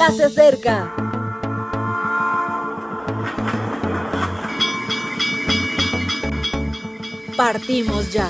ya se acerca. Partimos ya.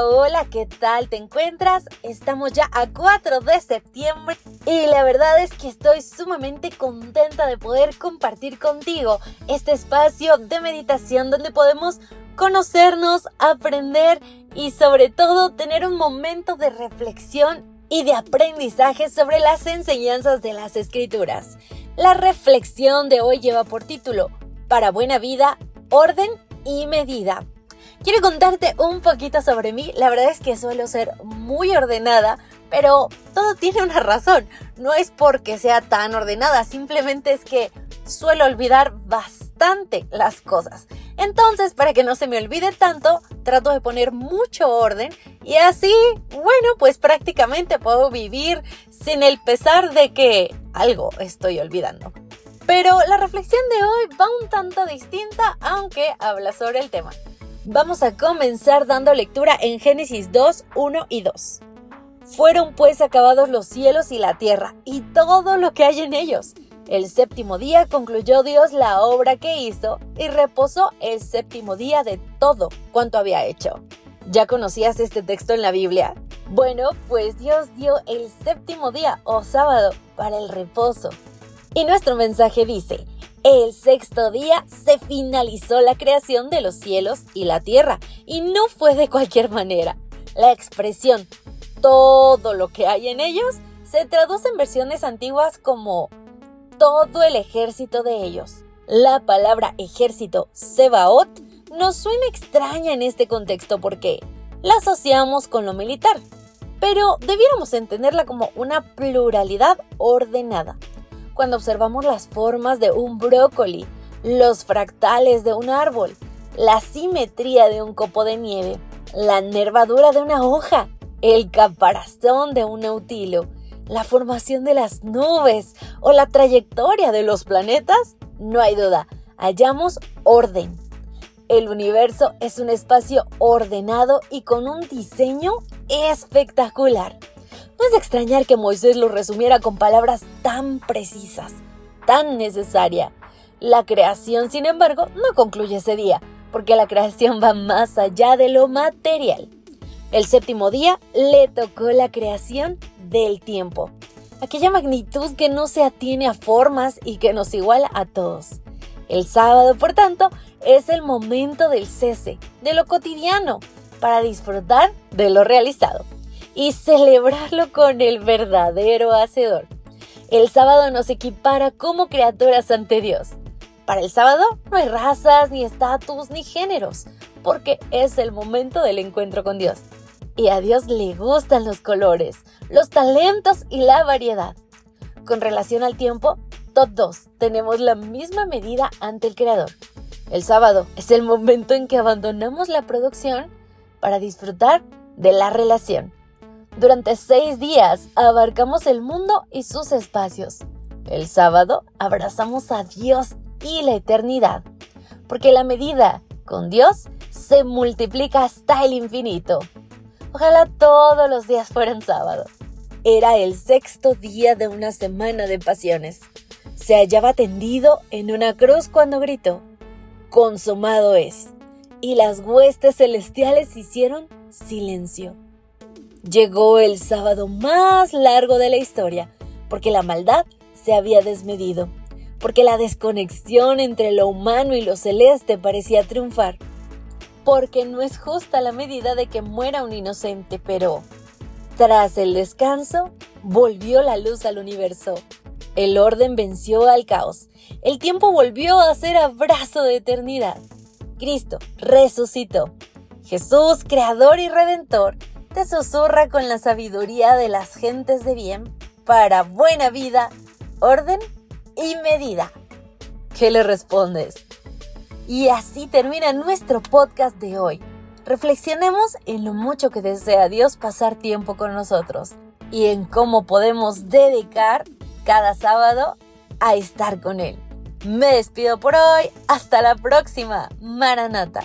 Hola, ¿qué tal te encuentras? Estamos ya a 4 de septiembre y la verdad es que estoy sumamente contenta de poder compartir contigo este espacio de meditación donde podemos conocernos, aprender y sobre todo tener un momento de reflexión y de aprendizaje sobre las enseñanzas de las escrituras. La reflexión de hoy lleva por título Para buena vida, orden y medida. Quiero contarte un poquito sobre mí. La verdad es que suelo ser muy ordenada, pero todo tiene una razón. No es porque sea tan ordenada, simplemente es que suelo olvidar bastante las cosas. Entonces, para que no se me olvide tanto, trato de poner mucho orden y así, bueno, pues prácticamente puedo vivir sin el pesar de que algo estoy olvidando. Pero la reflexión de hoy va un tanto distinta, aunque habla sobre el tema. Vamos a comenzar dando lectura en Génesis 2, 1 y 2. Fueron pues acabados los cielos y la tierra y todo lo que hay en ellos. El séptimo día concluyó Dios la obra que hizo y reposó el séptimo día de todo cuanto había hecho. ¿Ya conocías este texto en la Biblia? Bueno, pues Dios dio el séptimo día o sábado para el reposo. Y nuestro mensaje dice, el sexto día se finalizó la creación de los cielos y la tierra, y no fue de cualquier manera. La expresión todo lo que hay en ellos se traduce en versiones antiguas como todo el ejército de ellos. La palabra ejército, Sebaot, nos suena extraña en este contexto porque la asociamos con lo militar, pero debiéramos entenderla como una pluralidad ordenada cuando observamos las formas de un brócoli, los fractales de un árbol, la simetría de un copo de nieve, la nervadura de una hoja, el caparazón de un autilo, la formación de las nubes o la trayectoria de los planetas, no hay duda, hallamos orden. El universo es un espacio ordenado y con un diseño espectacular. No es de extrañar que Moisés lo resumiera con palabras tan precisas, tan necesaria. La creación, sin embargo, no concluye ese día, porque la creación va más allá de lo material. El séptimo día le tocó la creación del tiempo, aquella magnitud que no se atiene a formas y que nos iguala a todos. El sábado, por tanto, es el momento del cese, de lo cotidiano, para disfrutar de lo realizado y celebrarlo con el verdadero Hacedor. El sábado nos equipara como criaturas ante Dios. Para el sábado no hay razas, ni estatus, ni géneros, porque es el momento del encuentro con Dios. Y a Dios le gustan los colores, los talentos y la variedad. Con relación al tiempo, todos tenemos la misma medida ante el Creador. El sábado es el momento en que abandonamos la producción para disfrutar de la relación. Durante seis días abarcamos el mundo y sus espacios. El sábado abrazamos a Dios y la eternidad, porque la medida con Dios se multiplica hasta el infinito. Ojalá todos los días fueran sábado. Era el sexto día de una semana de pasiones. Se hallaba tendido en una cruz cuando gritó, consumado es. Y las huestes celestiales hicieron silencio. Llegó el sábado más largo de la historia, porque la maldad se había desmedido, porque la desconexión entre lo humano y lo celeste parecía triunfar, porque no es justa la medida de que muera un inocente, pero tras el descanso volvió la luz al universo. El orden venció al caos. El tiempo volvió a ser abrazo de eternidad. Cristo resucitó. Jesús, creador y redentor, te susurra con la sabiduría de las gentes de bien para buena vida, orden y medida. ¿Qué le respondes? Y así termina nuestro podcast de hoy. Reflexionemos en lo mucho que desea Dios pasar tiempo con nosotros y en cómo podemos dedicar cada sábado a estar con Él. Me despido por hoy. Hasta la próxima. Maranata.